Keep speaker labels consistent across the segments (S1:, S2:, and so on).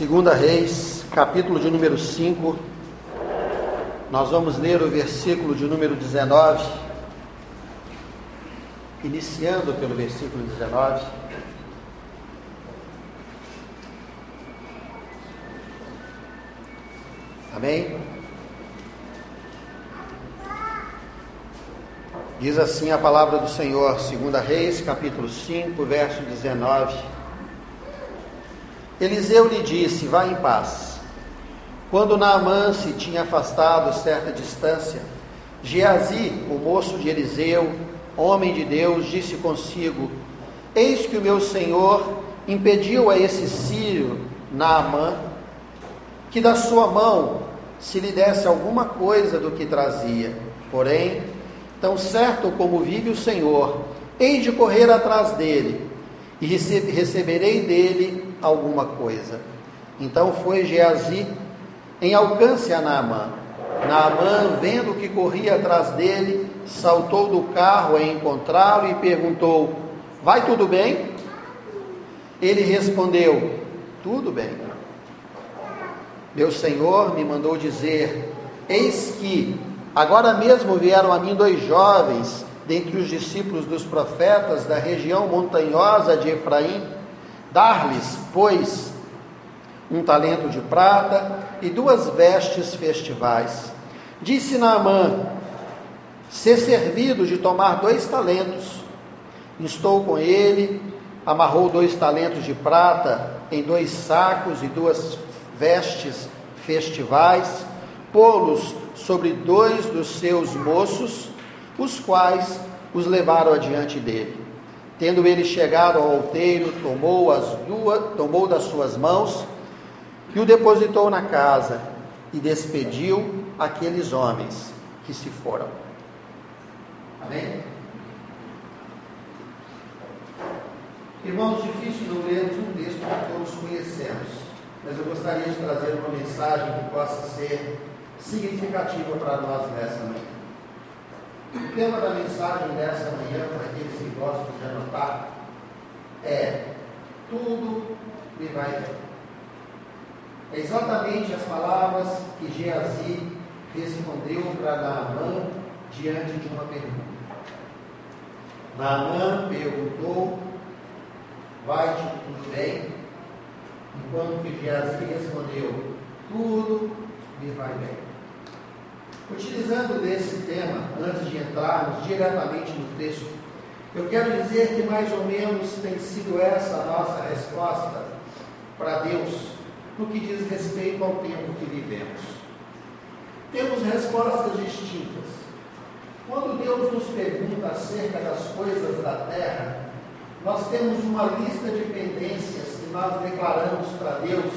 S1: Segunda Reis, capítulo de número 5. Nós vamos ler o versículo de número 19. Iniciando pelo versículo 19. Amém? Diz assim a palavra do Senhor, 2 Reis, capítulo 5, verso 19. Eliseu lhe disse: Vá em paz. Quando Naamã se tinha afastado certa distância, Geazi, o moço de Eliseu, homem de Deus, disse consigo: Eis que o meu senhor impediu a esse sírio, Naamã, que da sua mão se lhe desse alguma coisa do que trazia. Porém, tão certo como vive o Senhor, hei de correr atrás dele e receberei dele alguma coisa. Então foi Geazi em alcance a Naamã. Naamã, vendo que corria atrás dele, saltou do carro a encontrá-lo e perguntou: Vai tudo bem? Ele respondeu: Tudo bem. Meu senhor me mandou dizer: Eis que agora mesmo vieram a mim dois jovens dentre os discípulos dos profetas da região montanhosa de Efraim Dar-lhes, pois, um talento de prata e duas vestes festivais. Disse Naamã: Ser servido de tomar dois talentos. Estou com ele, amarrou dois talentos de prata em dois sacos e duas vestes festivais, pô-los sobre dois dos seus moços, os quais os levaram adiante dele. Tendo ele chegado ao outeiro, tomou as duas, tomou das suas mãos e o depositou na casa e despediu aqueles homens que se foram. Amém? Irmãos, difícil não lermos um texto que todos conhecemos, mas eu gostaria de trazer uma mensagem que possa ser significativa para nós nessa manhã. O tema da mensagem dessa manhã, para aqueles que gostam de anotar, é: Tudo me vai bem. É exatamente as palavras que Geazi respondeu para Naamã diante de uma pergunta. Naamã perguntou: Vai-te tudo bem? Enquanto que Geazi respondeu: Tudo me vai bem. Utilizando desse tema, antes de entrarmos diretamente no texto, eu quero dizer que mais ou menos tem sido essa a nossa resposta para Deus no que diz respeito ao tempo que vivemos. Temos respostas distintas. Quando Deus nos pergunta acerca das coisas da terra, nós temos uma lista de pendências que nós declaramos para Deus,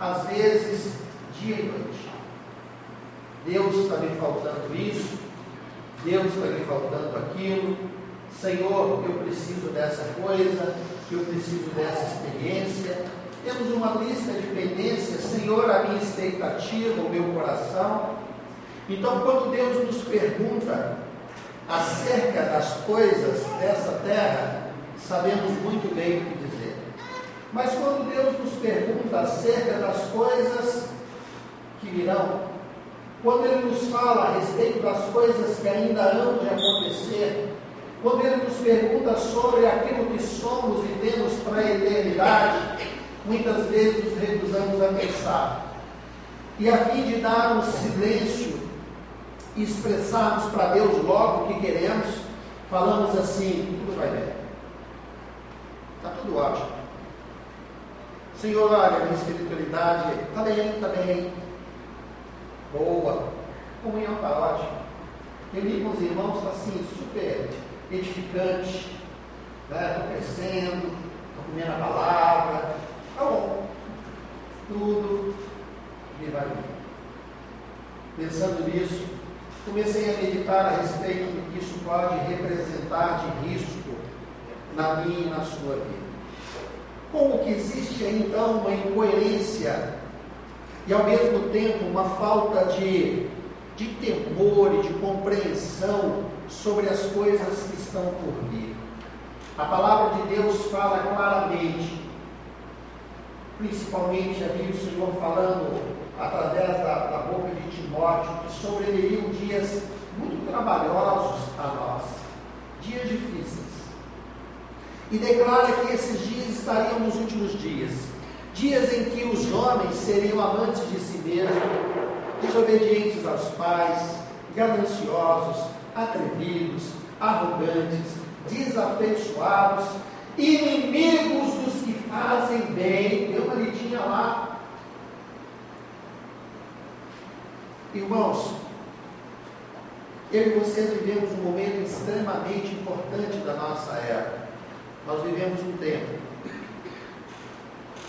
S1: às vezes dia e noite. Deus está me faltando isso, Deus está me faltando aquilo, Senhor, eu preciso dessa coisa, eu preciso dessa experiência. Temos uma lista de pendências, Senhor, a minha expectativa, o meu coração. Então, quando Deus nos pergunta acerca das coisas dessa terra, sabemos muito bem o que dizer. Mas quando Deus nos pergunta acerca das coisas que virão, quando ele nos fala a respeito das coisas que ainda hão de acontecer, quando ele nos pergunta sobre aquilo que somos e temos para a eternidade, muitas vezes nos recusamos a pensar. E a fim de dar um silêncio e expressarmos para Deus logo o que queremos, falamos assim: tudo vai bem. Está tudo ótimo. Senhor, olha, minha espiritualidade está bem, está bem boa, comunhão está ótima. Reunir com os irmãos está assim, super edificante. Estou né? crescendo, estou comendo a palavra. Está bom. Tudo me vai bem. Pensando nisso, comecei a meditar a respeito do que isso pode representar de risco na minha e na sua vida. Como que existe então uma incoerência e ao mesmo tempo uma falta de, de temor e de compreensão sobre as coisas que estão por vir. A palavra de Deus fala claramente principalmente ali o Senhor falando através da, da boca de Timóteo, que sobreviriam dias muito trabalhosos a nós, dias difíceis. E declara que esses dias estariam nos últimos dias, dias em que os homens seriam amantes de si mesmos, desobedientes aos pais, gananciosos, atrevidos, arrogantes, desafeiçoados, inimigos dos que fazem bem. Deu uma lidinha lá. Irmãos, eu e vocês vivemos um momento extremamente importante da nossa era. Nós vivemos um tempo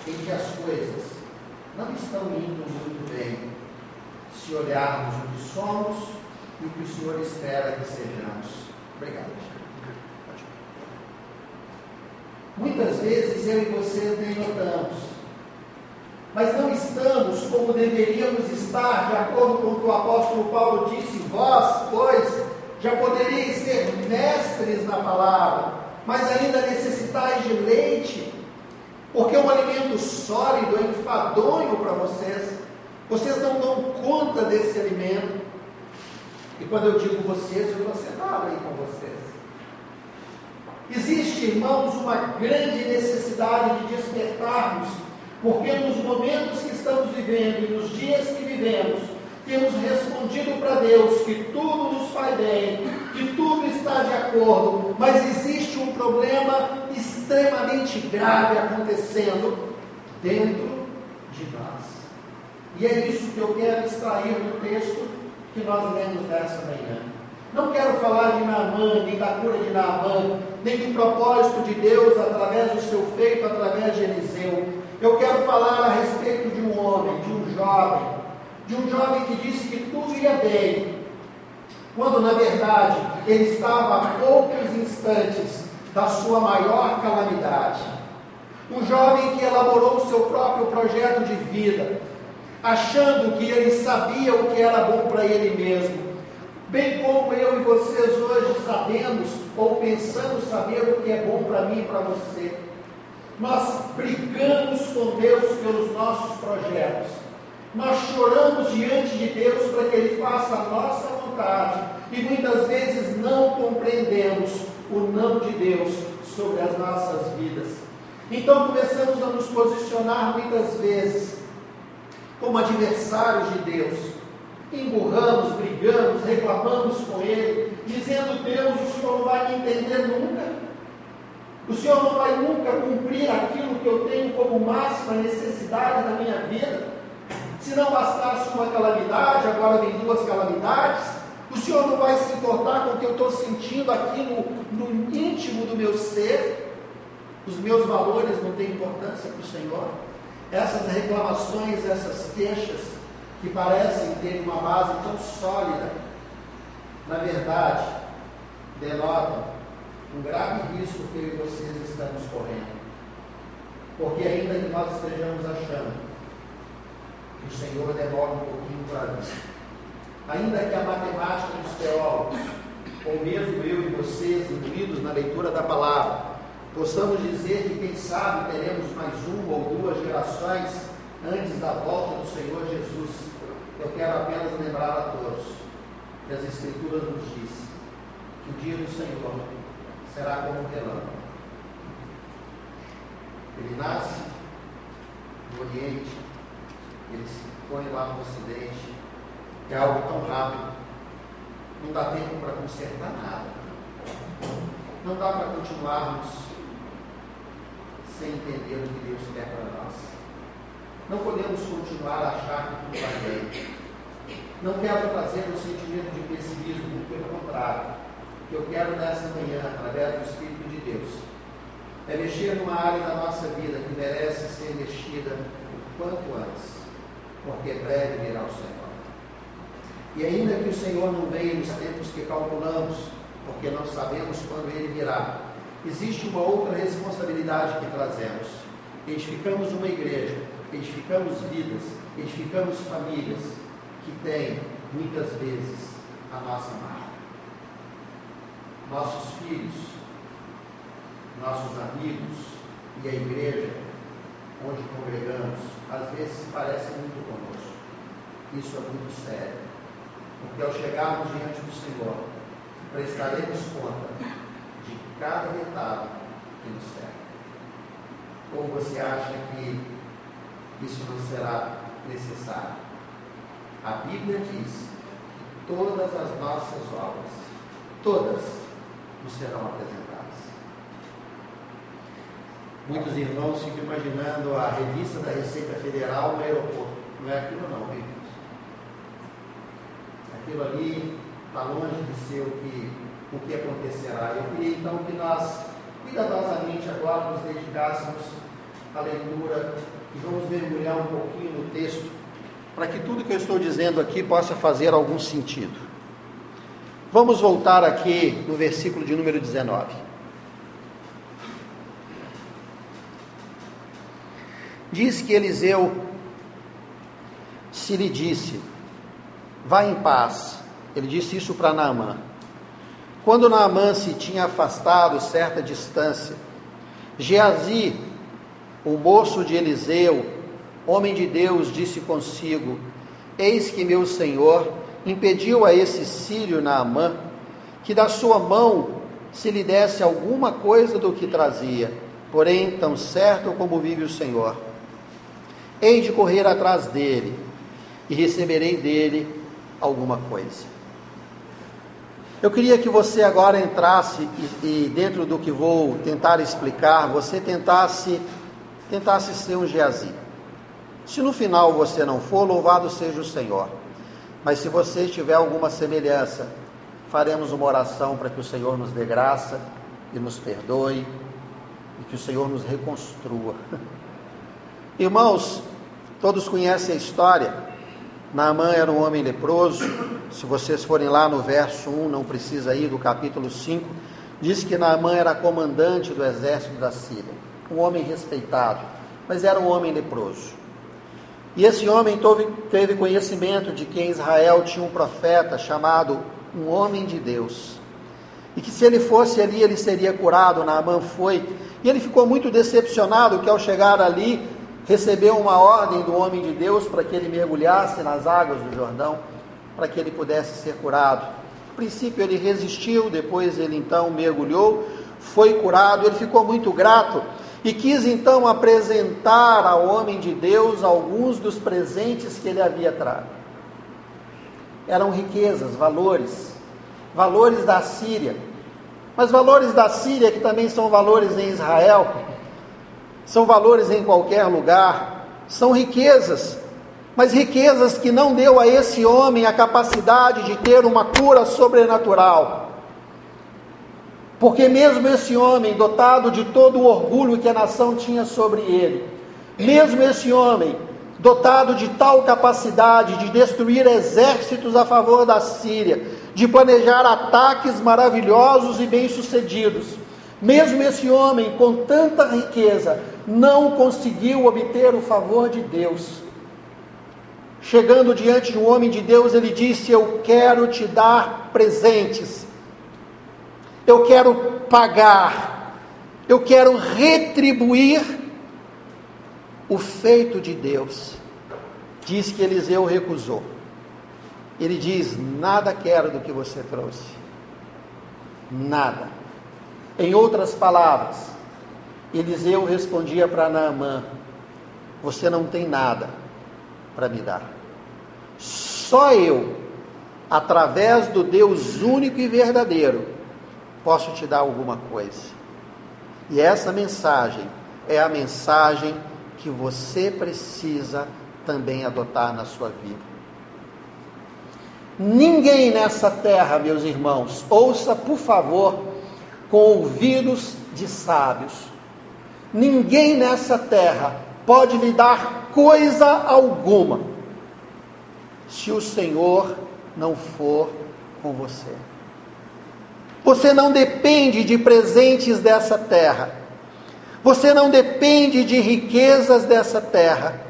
S1: em que as coisas não estão indo muito bem se olharmos o que somos e o que o Senhor espera que sejamos. Obrigado. Muitas vezes eu e você nem notamos, mas não estamos como deveríamos estar, de acordo com o que o apóstolo Paulo disse: vós, pois, já poderíeis ser mestres na palavra, mas ainda necessitais de leite, porque um alimento sólido é enfadonho para vocês. Vocês não dão conta desse alimento. E quando eu digo vocês, eu estou sentado aí com vocês. Existe, irmãos, uma grande necessidade de despertarmos, porque nos momentos que estamos vivendo e nos dias que vivemos, temos respondido para Deus que tudo nos faz bem, que tudo está de acordo, mas existe um problema extremamente grave acontecendo dentro de nós. E é isso que eu quero extrair do texto que nós lemos nessa manhã. Não quero falar de Naamã, nem da cura de Naamã, nem do propósito de Deus através do seu feito, através de Eliseu. Eu quero falar a respeito de um homem, de um jovem, de um jovem que disse que tudo ia bem, quando na verdade ele estava a poucos instantes da sua maior calamidade. Um jovem que elaborou o seu próprio projeto de vida, achando que ele sabia o que era bom para ele mesmo Bem como eu e vocês hoje sabemos ou pensamos saber o que é bom para mim e para você. Nós brigamos com Deus pelos nossos projetos. Nós choramos diante de Deus para que Ele faça a nossa vontade. E muitas vezes não compreendemos o não de Deus sobre as nossas vidas. Então começamos a nos posicionar muitas vezes como adversários de Deus emburramos, brigamos, reclamamos com Ele, dizendo: Deus, o Senhor não vai me entender nunca. O Senhor não vai nunca cumprir aquilo que eu tenho como máxima necessidade na minha vida. Se não bastasse uma calamidade, agora vem duas calamidades. O Senhor não vai se importar com o que eu estou sentindo aqui no, no íntimo do meu ser. Os meus valores não têm importância para o Senhor. Essas reclamações, essas queixas, que parecem ter uma base tão sólida, na verdade, denotam um grave risco que eu e vocês estamos correndo. Porque ainda que nós estejamos achando o Senhor demora um pouquinho para vir, ainda que a matemática dos teólogos, ou mesmo eu e vocês, incluídos na leitura da palavra, possamos dizer que quem sabe teremos mais uma ou duas gerações antes da volta do Senhor Jesus eu quero apenas lembrar a todos que as Escrituras nos dizem que o dia do Senhor será como um relâmpago. Ele nasce no Oriente, ele se põe lá no Ocidente, é algo tão rápido, não dá tempo para consertar nada. Não dá para continuarmos sem entender o que Deus quer para nós. Não podemos continuar a achar que tudo vai bem. Não quero trazer um sentimento de pessimismo, pelo contrário. O que eu quero nessa manhã, através do Espírito de Deus, é mexer numa área da nossa vida que merece ser mexida o quanto antes, porque breve virá o Senhor. E ainda que o Senhor não venha nos tempos que calculamos, porque não sabemos quando ele virá, existe uma outra responsabilidade que trazemos. Edificamos uma igreja edificamos vidas, edificamos famílias que têm, muitas vezes, a nossa marca. Nossos filhos, nossos amigos e a igreja onde congregamos parece muito conosco. Isso é muito sério. Porque ao chegarmos diante do Senhor, prestaremos conta de cada detalhe que nos serve. Ou você acha que isso não será necessário? A Bíblia diz que todas as nossas obras, todas, nos serão apresentadas. Muitos irmãos ficam imaginando a revista da Receita Federal no aeroporto. Não é aquilo não, queridos. Aquilo ali está longe de ser o que, o que acontecerá. Eu queria então que nós, cuidadosamente agora, nos dedicássemos à leitura e vamos mergulhar um pouquinho no texto, para que tudo que eu estou dizendo aqui possa fazer algum sentido. Vamos voltar aqui no versículo de número 19. Diz que Eliseu se lhe disse: Vá em paz. Ele disse isso para Naamã. Quando Naamã se tinha afastado certa distância, Geazi, o moço de Eliseu, homem de Deus, disse consigo: Eis que meu senhor impediu a esse sírio Naamã que da sua mão se lhe desse alguma coisa do que trazia. Porém, tão certo como vive o Senhor, hei de correr atrás dele e receberei dele alguma coisa. Eu queria que você agora entrasse e, e, dentro do que vou tentar explicar, você tentasse tentasse ser um Geazi. Se no final você não for, louvado seja o Senhor. Mas se você tiver alguma semelhança, faremos uma oração para que o Senhor nos dê graça e nos perdoe e que o Senhor nos reconstrua. Irmãos, todos conhecem a história. Naamã era um homem leproso. Se vocês forem lá no verso 1, não precisa ir, do capítulo 5, diz que Naamã era comandante do exército da Síria. Um homem respeitado, mas era um homem leproso. E esse homem teve conhecimento de que em Israel tinha um profeta chamado um homem de Deus. E que se ele fosse ali, ele seria curado. Naamã foi. E ele ficou muito decepcionado que ao chegar ali, recebeu uma ordem do homem de Deus para que ele mergulhasse nas águas do Jordão, para que ele pudesse ser curado. No princípio ele resistiu, depois ele então mergulhou, foi curado, ele ficou muito grato e quis então apresentar ao homem de Deus alguns dos presentes que ele havia trago. Eram riquezas, valores, valores da Síria, mas valores da Síria que também são valores em Israel, são valores em qualquer lugar, são riquezas, mas riquezas que não deu a esse homem a capacidade de ter uma cura sobrenatural. Porque mesmo esse homem, dotado de todo o orgulho que a nação tinha sobre ele, mesmo esse homem, dotado de tal capacidade de destruir exércitos a favor da Síria, de planejar ataques maravilhosos e bem-sucedidos, mesmo esse homem com tanta riqueza, não conseguiu obter o favor de Deus. Chegando diante de um homem de Deus, ele disse: Eu quero te dar presentes, eu quero pagar, eu quero retribuir o feito de Deus. Diz que Eliseu recusou. Ele diz: Nada quero do que você trouxe. Nada. Em outras palavras, Eliseu respondia para Naamã: Você não tem nada para me dar. Só eu, através do Deus único e verdadeiro, posso te dar alguma coisa. E essa mensagem é a mensagem que você precisa também adotar na sua vida. Ninguém nessa terra, meus irmãos, ouça por favor com ouvidos de sábios Ninguém nessa terra pode lhe dar coisa alguma se o Senhor não for com você. Você não depende de presentes dessa terra. Você não depende de riquezas dessa terra.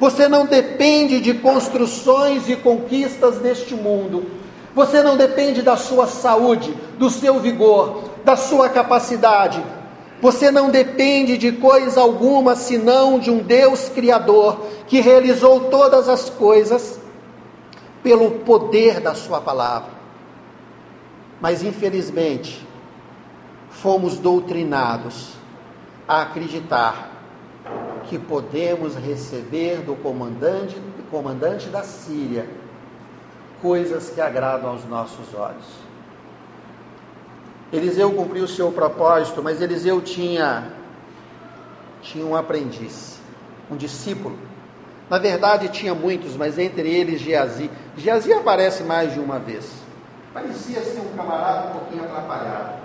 S1: Você não depende de construções e conquistas deste mundo. Você não depende da sua saúde, do seu vigor, da sua capacidade, Você não depende de coisa alguma senão de um Deus Criador que realizou todas as coisas pelo poder da Sua palavra. Mas infelizmente, fomos doutrinados a acreditar que podemos receber do comandante, comandante da Síria coisas que agradam aos nossos olhos. Eliseu cumpriu o seu propósito, mas Eliseu tinha, tinha um aprendiz, um discípulo. Na verdade, tinha muitos, mas entre eles Geazi. Geazi aparece mais de uma vez. Parecia ser um camarada um pouquinho atrapalhado.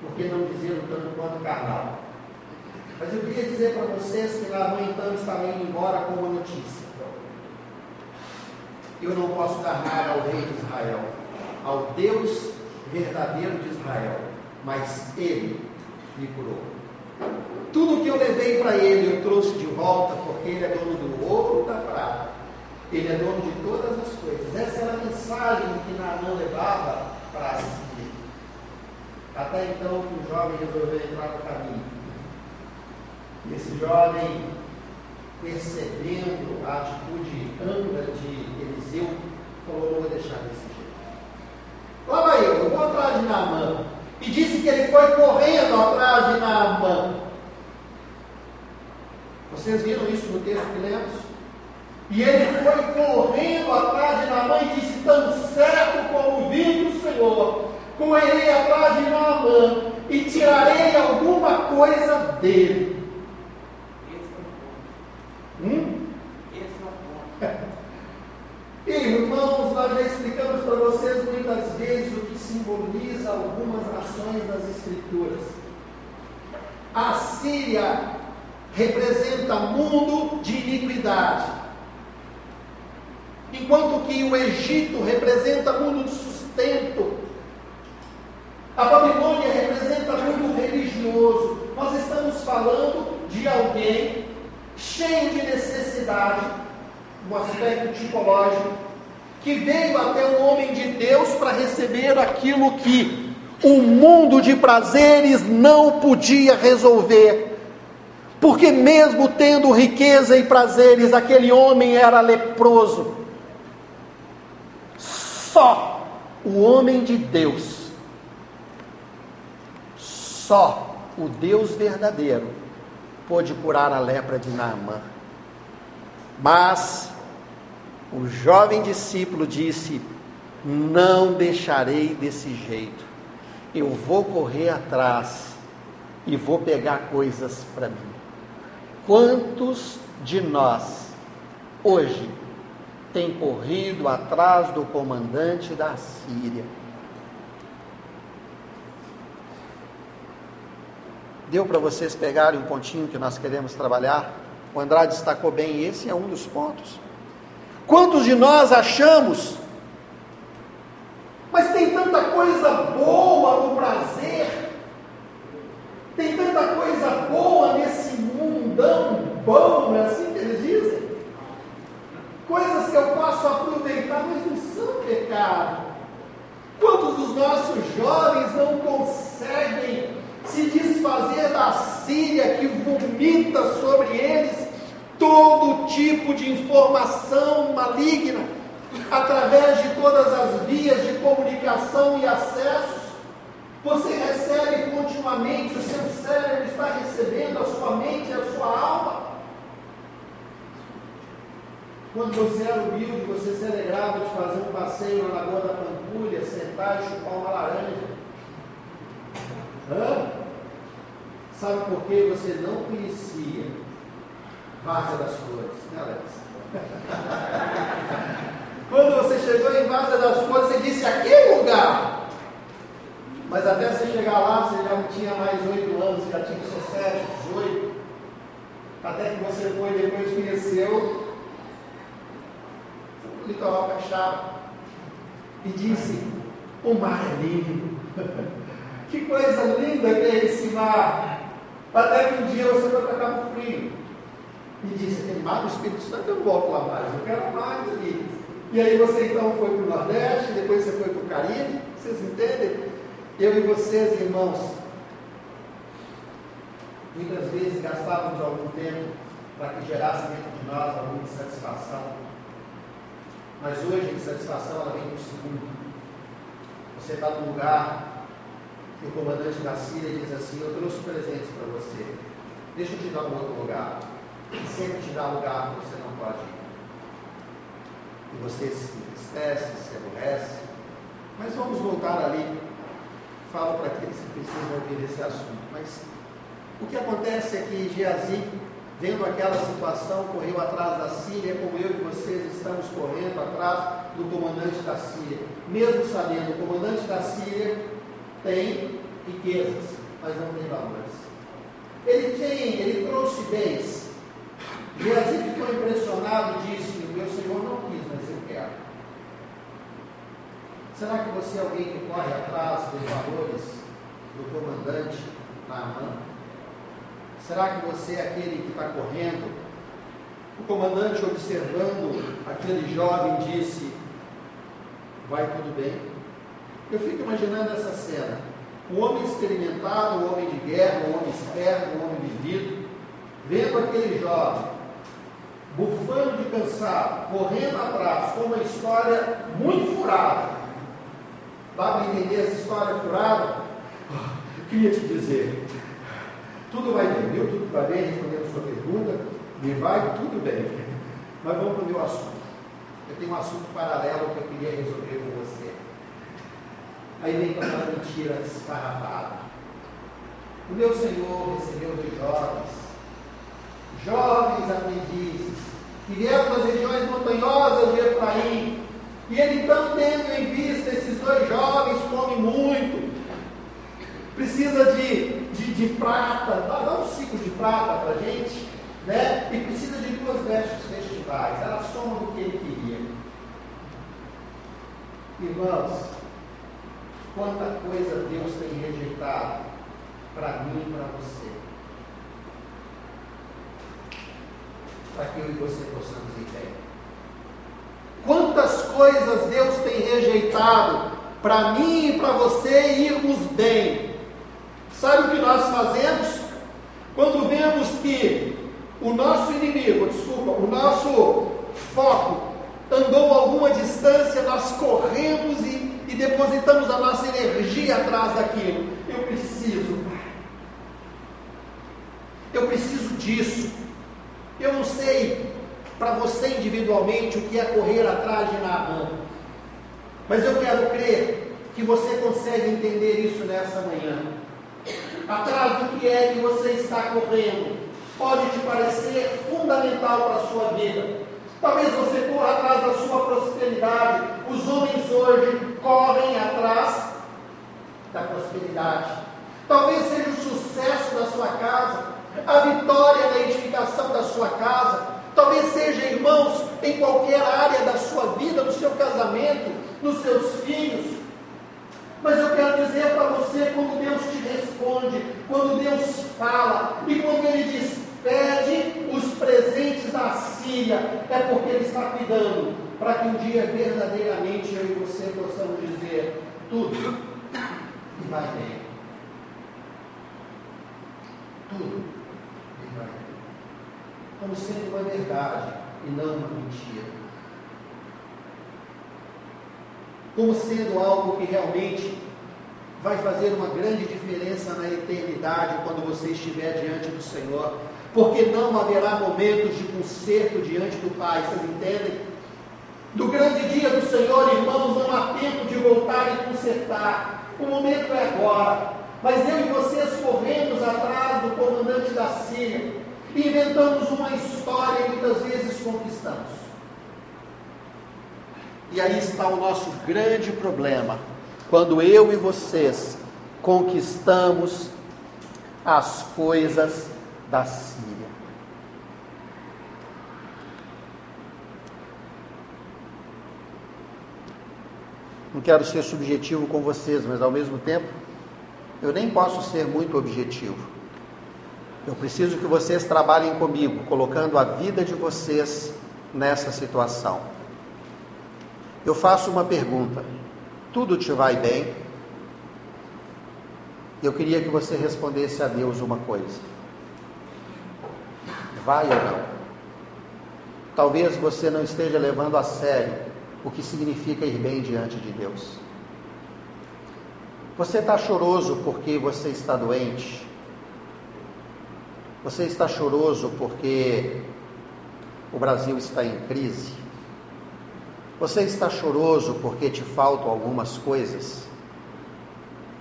S1: Porque não dizia tanto quanto carnal. Mas eu queria dizer para vocês que lá, no entanto, estava indo embora com uma notícia. Eu não posso dar nada ao rei de Israel, ao Deus verdadeiro de Israel, mas ele me curou. Tudo que eu levei para ele, eu trouxe de volta, porque ele é dono do ouro da prata. Ele é dono de todas as coisas. Essa era a mensagem que Naamã levava para si. Até então que o jovem resolveu entrar no caminho. E esse jovem, percebendo a atitude âmbula de Eliseu, falou, não vou deixar desse jeito. Lá vai eu, eu vou atrás de Naamã. E disse que ele foi correndo atrás de Naamã. Vocês viram isso no texto que lemos? E ele foi correndo atrás de Naamã e disse: Tão certo como vive o Senhor, correrei atrás de Naamã e tirarei alguma coisa dele. Hum? E, irmãos, nós já explicamos para vocês muitas vezes o que simboliza algumas nações das Escrituras. A Síria representa mundo de iniquidade, enquanto que o Egito representa mundo de sustento. A Babilônia representa mundo religioso. Nós estamos falando de alguém cheio de necessidade, um aspecto tipológico, que veio até o homem de Deus para receber aquilo que o mundo de prazeres não podia resolver. Porque, mesmo tendo riqueza e prazeres, aquele homem era leproso. Só o homem de Deus, só o Deus verdadeiro, pôde curar a lepra de Naamã. Mas o jovem discípulo disse: Não deixarei desse jeito. Eu vou correr atrás e vou pegar coisas para mim. Quantos de nós hoje tem corrido atrás do comandante da Síria? Deu para vocês pegarem um pontinho que nós queremos trabalhar? O Andrade destacou bem, esse é um dos pontos. Quantos de nós achamos, mas tem tanta coisa boa no prazer, tem tanta coisa boa nesse mundão bom, é assim que eles dizem? Coisas que eu posso aproveitar, mas não são pecado. Quantos dos nossos jovens não conseguem se desfazer da Síria que vomita sobre eles todo tipo de informação maligna, através de todas as vias de comunicação e acessos. Você recebe continuamente, o seu cérebro está recebendo, a sua mente, a sua alma. Quando você era humilde, você se alegrava de fazer um passeio na Lagoa da Pampulha, sentar e chupar uma laranja. Hã? Sabe por que você não conhecia Várzea das Flores, né, Alex? Quando você chegou em Várzea das Flores, você disse: aqui é lugar. Mas até você chegar lá, você já não tinha mais oito anos, já tinha seus sete, dezoito. Até que você foi depois conheceu o litoral Caixaba e disse: o mar é lindo. que coisa linda que é esse mar. Até que um dia você foi para Cabo Frio e disse: aquele mar do Espírito Santo eu não volto lá mais, eu quero mais ali. E aí você então foi para o Nordeste, depois você foi para o Caribe, vocês entendem? Eu e vocês, irmãos, Muitas vezes gastávamos algum tempo para que gerasse dentro de nós alguma insatisfação. Mas hoje a insatisfação ela vem por segundo. Você está num lugar que o comandante da Síria diz assim, eu trouxe presentes para você. Deixa eu te dar um outro lugar. Sempre te dá lugar que você não pode ir. E você se entristece, se aborrece. Mas vamos voltar ali. Falo para aqueles que precisam ouvir esse assunto. Mas o que acontece é que Geazi, vendo aquela situação, correu atrás da Síria, como eu e vocês estamos correndo atrás do comandante da Síria. Mesmo sabendo, o comandante da Síria tem riquezas, mas não tem valores. Ele tem, ele trouxe bens. Geazi ficou impressionado e disse: Meu Senhor não quis, mas eu quero. Será que você é alguém que corre atrás dos valores do comandante Naamã? Será que você é aquele que está correndo? O comandante, observando aquele jovem, disse: Vai tudo bem? Eu fico imaginando essa cena. O homem experimentado, o homem de guerra, o homem esperto, o homem vivido, vendo aquele jovem, bufando de cansado, correndo atrás, com uma história muito furada. Dá para entender essa história furada? Eu queria te dizer, tudo vai bem, viu? Tudo vai bem, respondendo a sua pergunta, e vai tudo bem. Mas vamos para o meu assunto. Eu tenho um assunto paralelo que eu queria resolver com você. Aí vem com aquela mentira esfarrapada. O meu Senhor recebeu dois jovens, jovens aprendizes, que vieram das regiões montanhosas de Efraim. E ele então, tendo em vista esses dois jovens, come muito, precisa de de, de prata, dá, dá um ciclo de prata para a gente, né? E precisa de duas vestes festivais, era a soma do que ele queria. Irmãos, quanta coisa Deus tem rejeitado para mim e para você. Para que eu e você possamos ir bem. Quantas coisas Deus tem rejeitado para mim e para você irmos bem. Sabe o que nós fazemos? Quando vemos que o nosso inimigo, desculpa, o nosso foco andou alguma distância, nós corremos e, e depositamos a nossa energia atrás daquilo. Eu preciso, Eu preciso disso. Eu não sei para você individualmente o que é correr atrás de Naamã. Mas eu quero crer que você consegue entender isso nessa manhã atrás do que é que você está correndo, pode te parecer fundamental para a sua vida. Talvez você corra atrás da sua prosperidade. Os homens hoje correm atrás da prosperidade. Talvez seja o sucesso da sua casa, a vitória na edificação da sua casa. Talvez seja, irmãos, em qualquer área da sua vida, no seu casamento, nos seus filhos, mas eu quero dizer para você, quando Deus te responde, quando Deus fala, e quando Ele diz, pede os presentes da Síria, é porque Ele está cuidando, para que um dia verdadeiramente eu e você possamos dizer tudo e vai bem. Tudo. Como sendo uma verdade e não uma mentira. como sendo algo que realmente vai fazer uma grande diferença na eternidade quando você estiver diante do Senhor, porque não haverá momentos de conserto diante do Pai, vocês entendem? Do grande dia do Senhor, irmãos, não há tempo de voltar e consertar, o momento é agora. Mas eu e vocês corremos atrás do comandante da Síria, inventamos uma história e muitas vezes conquistamos. E aí está o nosso grande problema. Quando eu e vocês conquistamos as coisas da Síria. Não quero ser subjetivo com vocês, mas ao mesmo tempo, eu nem posso ser muito objetivo. Eu preciso que vocês trabalhem comigo, colocando a vida de vocês nessa situação. Eu faço uma pergunta: tudo te vai bem? Eu queria que você respondesse a Deus uma coisa: vai ou não. Talvez você não esteja levando a sério o que significa ir bem diante de Deus. Você está choroso porque você está doente? Você está choroso porque o Brasil está em crise? Você está choroso porque te faltam algumas coisas?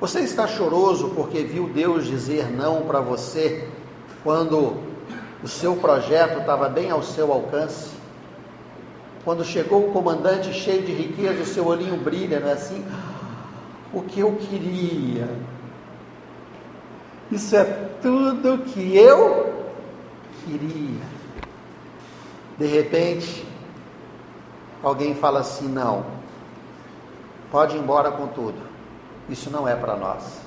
S1: Você está choroso porque viu Deus dizer não para você quando o seu projeto estava bem ao seu alcance? Quando chegou o comandante cheio de riqueza, o seu olhinho brilha, não é assim? O que eu queria. Isso é tudo que eu queria. De repente, alguém fala assim: não, pode ir embora com tudo, isso não é para nós.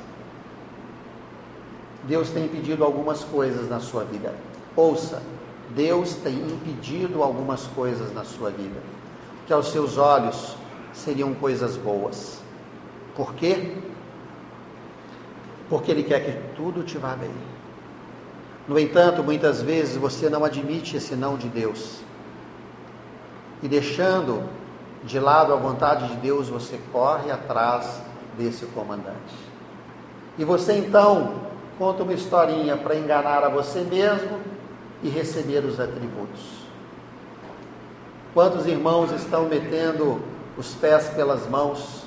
S1: Deus tem impedido algumas coisas na sua vida. Ouça, Deus tem impedido algumas coisas na sua vida, que aos seus olhos seriam coisas boas. Por quê? Porque Ele quer que tudo te vá bem. No entanto, muitas vezes você não admite esse não de Deus. E deixando de lado a vontade de Deus, você corre atrás desse comandante. E você então conta uma historinha para enganar a você mesmo e receber os atributos. Quantos irmãos estão metendo os pés pelas mãos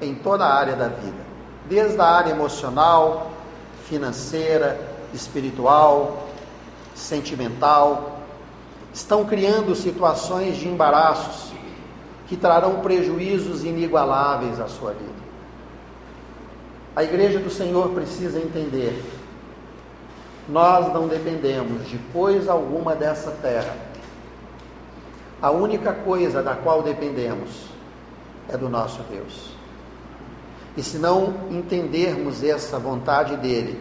S1: em toda a área da vida? Desde a área emocional, financeira, espiritual, sentimental, estão criando situações de embaraços que trarão prejuízos inigualáveis à sua vida. A igreja do Senhor precisa entender: nós não dependemos de coisa alguma dessa terra. A única coisa da qual dependemos é do nosso Deus. E se não entendermos essa vontade dele,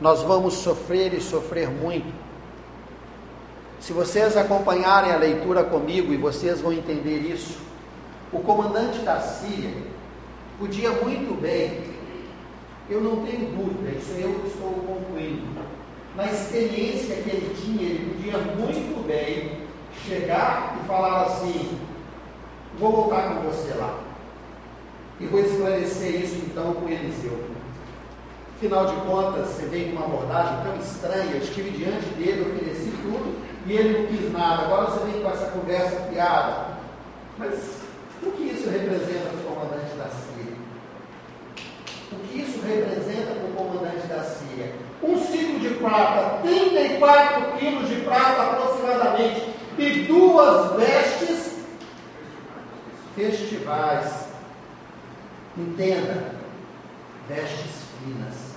S1: nós vamos sofrer e sofrer muito. Se vocês acompanharem a leitura comigo e vocês vão entender isso, o comandante da Síria podia muito bem, eu não tenho dúvida, isso eu estou concluindo, na experiência que ele tinha, ele podia muito bem chegar e falar assim: vou voltar com você lá. E vou esclarecer isso então com Eliseu. Afinal de contas, você vem com uma abordagem tão estranha, eu estive diante dele, ofereci tudo e ele não quis nada. Agora você vem com essa conversa piada. Mas o que isso representa para o comandante da Síria? O que isso representa para o comandante da Síria? Um ciclo de prata, 34 quilos de prata aproximadamente, e duas vestes festivais. Entenda, vestes finas.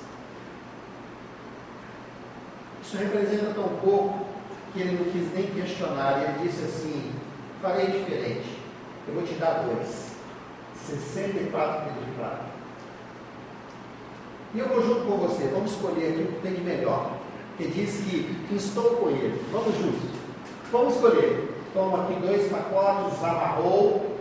S1: Isso representa tão pouco que ele não quis nem questionar. Ele disse assim: farei diferente. Eu vou te dar dois. 64 quilos de prata. E eu vou junto com você. Vamos escolher aqui o que tem de melhor. Que diz que estou com ele. Vamos juntos. Vamos escolher. Toma aqui dois pacotes, amarrou.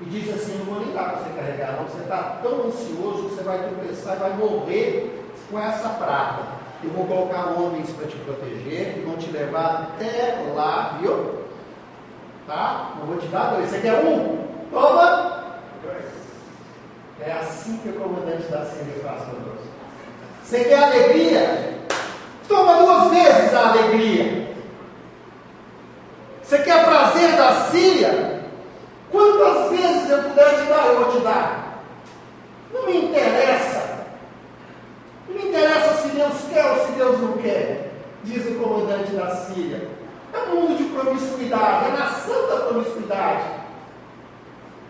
S1: E diz assim: não vou nem dar para você carregar, não. Você está tão ansioso que você vai tropeçar e vai morrer com essa prata. Eu vou colocar homens para te proteger, que vão te levar até lá, viu? Tá? Não vou te dar dois. Você quer um? Toma! É assim que o comandante da Síria faz conosco. Você quer alegria? Toma duas vezes a alegria. Você quer prazer da Síria? Quantas vezes eu puder te dar, eu vou te dar. Não me interessa não interessa se Deus quer ou se Deus não quer, diz o comandante da Síria. É um mundo de promiscuidade, é nação da promiscuidade.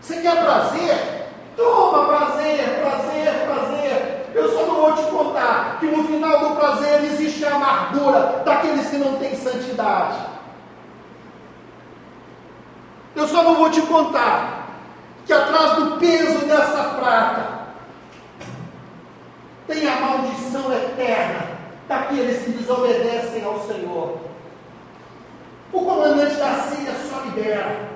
S1: Você quer prazer? Toma prazer, prazer, prazer. Eu só não vou te contar que no final do prazer existe a amargura daqueles que não têm santidade. Eu só não vou te contar que atrás do peso dessa prata tem a maldição eterna daqueles que desobedecem ao Senhor. O comandante da Síria só libera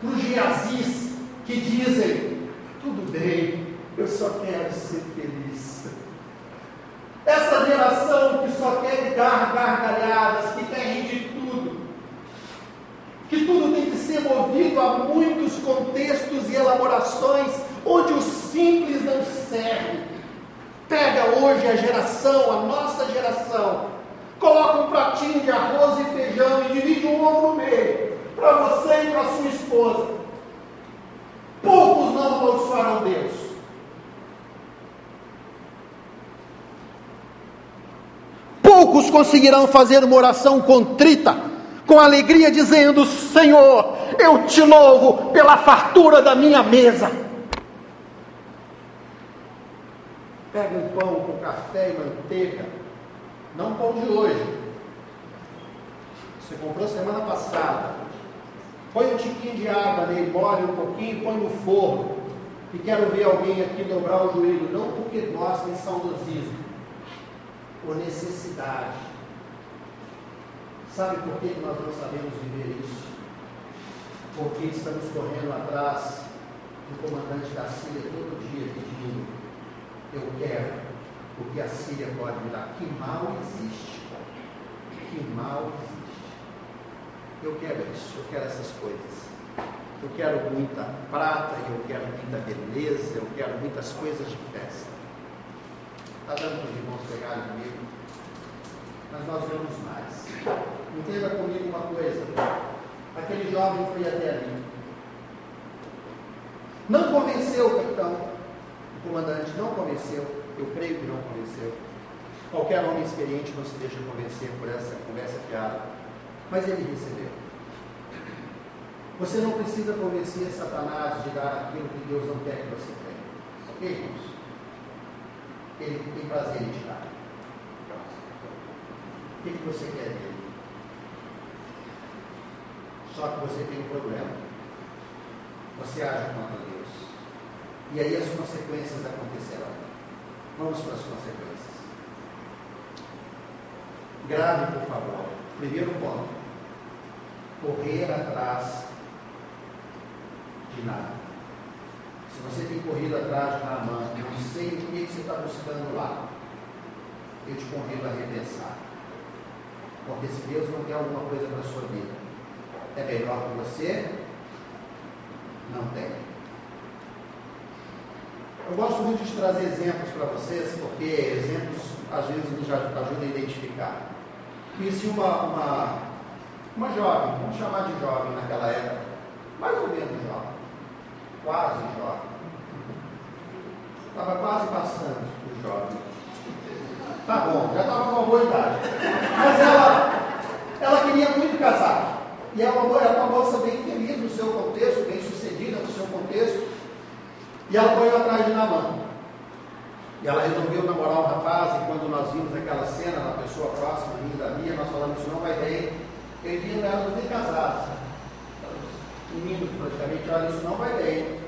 S1: para os Giazis que dizem: tudo bem, eu só quero ser feliz. Essa geração que só quer dar gargalhadas, que quer rir de tudo movido a muitos contextos e elaborações onde o simples não serve. Pega hoje a geração, a nossa geração, coloca um pratinho de arroz e feijão e divide um ovo no meio, para você e para sua esposa. Poucos não amaldiçoarão Deus. Poucos conseguirão fazer uma oração contrita, com alegria, dizendo: Senhor, eu te louvo pela fartura da minha mesa. Pega um pão com café e manteiga, não pão de hoje. Você comprou semana passada. Põe um tiquinho de água nele, molha um pouquinho, põe no forno. E quero ver alguém aqui dobrar o joelho, não porque nós tem saudosismo, por necessidade. Sabe por que nós não sabemos viver isso? Porque estamos correndo atrás do comandante da Síria todo dia pedindo: Eu quero, porque a Síria pode me dar. Que mal existe. Que mal existe. Eu quero isso, eu quero essas coisas. Eu quero muita prata, eu quero muita beleza, eu quero muitas coisas de festa. Está dando para os irmãos pegarem comigo? Mas nós vemos mais. Entenda comigo uma coisa. Aquele jovem foi até ali. Não convenceu o capitão, o comandante, não convenceu. Eu creio que não convenceu. Qualquer homem experiente não se deixa convencer por essa conversa fiada. Mas ele recebeu. Você não precisa convencer Satanás de dar aquilo que Deus não quer que você tenha. Ok, irmãos? Ele tem prazer em te dar. O que, que você quer dele? Só que você tem um problema. Você age contra Deus. E aí as consequências acontecerão. Vamos para as consequências. Grave, por favor. Primeiro ponto. Correr atrás de nada. Se você tem corrido atrás de Naamã, não sei o que você está buscando lá, eu te convido a repensar. Porque se Deus não quer alguma coisa para a sua vida, é melhor que você não tenha. Eu gosto muito de trazer exemplos para vocês, porque exemplos às vezes nos ajudam a identificar. Conheci uma, uma, uma jovem, vamos chamar de jovem naquela época, mais ou menos jovem quase jovem. Estava quase passando o jovem. Tá bom, já estava com uma boa idade. Mas ela, ela queria muito casar. E é uma, é uma moça bem feliz no seu contexto, bem sucedida no seu contexto. E ela foi atrás de Namã. E ela resolveu namorar um rapaz, e quando nós vimos aquela cena, uma pessoa próxima, da minha, nós falamos, isso não vai bem. Eu vi ela nem casados meninos praticamente, olha, isso não vai bem.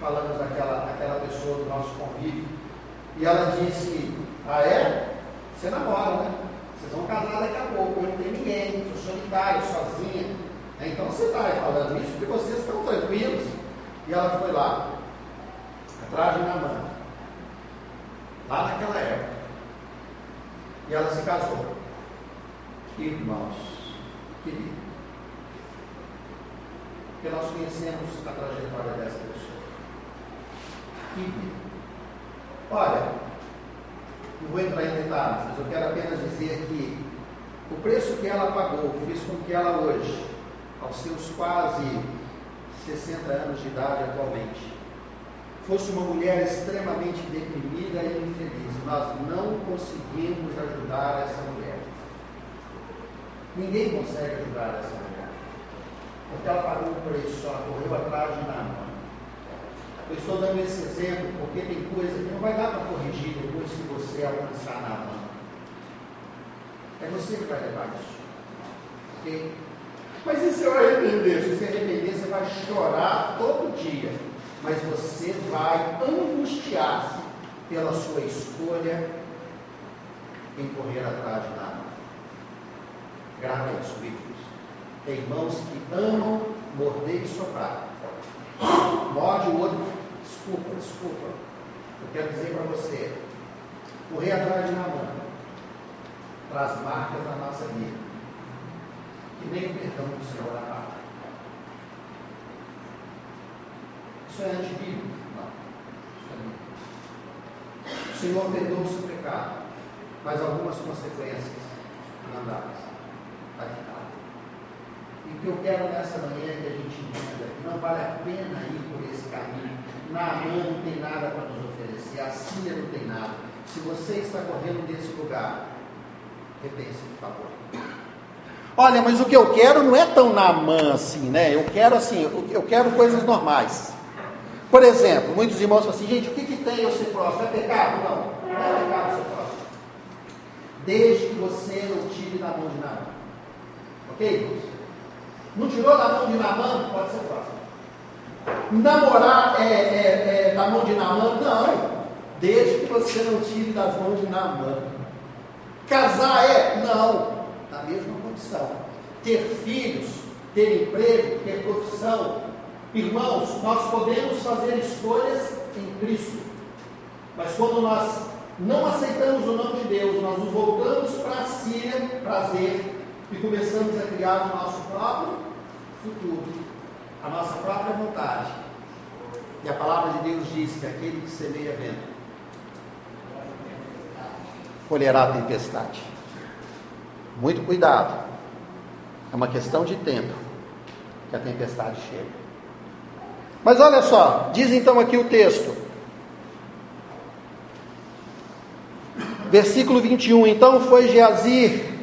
S1: Falamos daquela, daquela pessoa do nosso convívio. E ela disse, ah é? Você namora, né? Vocês vão casar daqui a pouco, eu não tenho ninguém, sou solitário, sozinha. Então você está falando isso porque vocês estão tranquilos. E ela foi lá, atrás de Namã, lá naquela época. E ela se casou. Irmãos, queridos porque nós conhecemos a trajetória dessa pessoa. E, olha, não vou entrar em detalhes, mas eu quero apenas dizer que o preço que ela pagou fez com que ela hoje, aos seus quase 60 anos de idade atualmente, fosse uma mulher extremamente deprimida e infeliz. Nós não conseguimos ajudar essa mulher. Ninguém consegue ajudar essa mulher. Porque ela pagou um preço, ela correu atrás de nada. Eu estou dando esse exemplo porque tem coisa que não vai dar para corrigir depois que você alcançar na mão. É você que vai levar isso. Ok? Mas e se eu arrepender? Se você arrepender, você vai chorar todo dia. Mas você vai angustiar-se pela sua escolha em correr atrás de nada. Grave isso, filhos. Tem irmãos que amam morder e soprar. Morde o outro, desculpa, desculpa. Eu quero dizer para você, correr atrás de Namã traz marcas na nossa vida. Que nem o perdão do Senhor.
S2: Isso é antibíblico? Não. Isso é O Senhor perdoa o seu pecado, mas algumas consequências dá. Vai ficar. E o que eu quero nessa manhã é que a gente entenda que não vale a pena ir por esse caminho. Naamã não tem nada para nos oferecer, a Síria não tem nada. Se você está correndo desse lugar, repense, por favor.
S1: Olha, mas o que eu quero não é tão na mão assim, né? Eu quero assim, eu quero coisas normais. Por exemplo, muitos irmãos falam assim, gente, o que, que tem eu ser próximo? É pecado? Não, não é pecado ser próximo. Desde que você não tire da mão de Namã. Ok? Não tirou da mão de Namã? Pode ser próximo. Namorar é, é, é da mão de Namã? Não. Desde que você não tire das mãos de Namã. Casar é? Não. Na mesma Ter filhos, ter emprego, ter profissão. Irmãos, nós podemos fazer escolhas em Cristo. Mas quando nós não aceitamos o nome de Deus, nós nos voltamos para a Síria, prazer, e começamos a criar o nosso próprio futuro, a nossa própria vontade. E a palavra de Deus diz que aquele que semeia vento colherá a tempestade. Muito cuidado. É uma questão de tempo que a tempestade chega. Mas olha só, diz então aqui o texto. Versículo 21. Então foi Geazir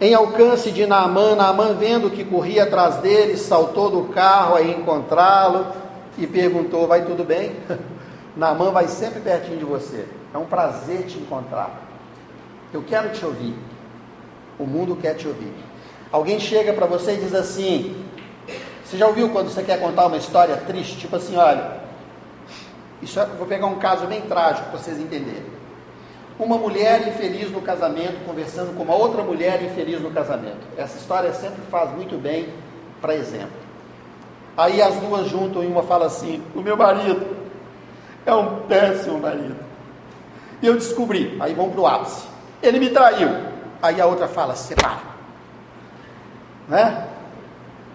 S1: em alcance de Naamã. Naamã, vendo que corria atrás dele, saltou do carro a encontrá-lo e perguntou: Vai tudo bem? Naamã vai sempre pertinho de você. É um prazer te encontrar. Eu quero te ouvir. O mundo quer te ouvir. Alguém chega para você e diz assim: Você já ouviu quando você quer contar uma história triste? Tipo assim, olha, isso é, vou pegar um caso bem trágico para vocês entenderem. Uma mulher infeliz no casamento conversando com uma outra mulher infeliz no casamento. Essa história sempre faz muito bem para exemplo. Aí as duas juntam e uma fala assim: O meu marido é um péssimo marido. E eu descobri, aí vamos para o ápice. Ele me traiu. Aí a outra fala, separa. Né?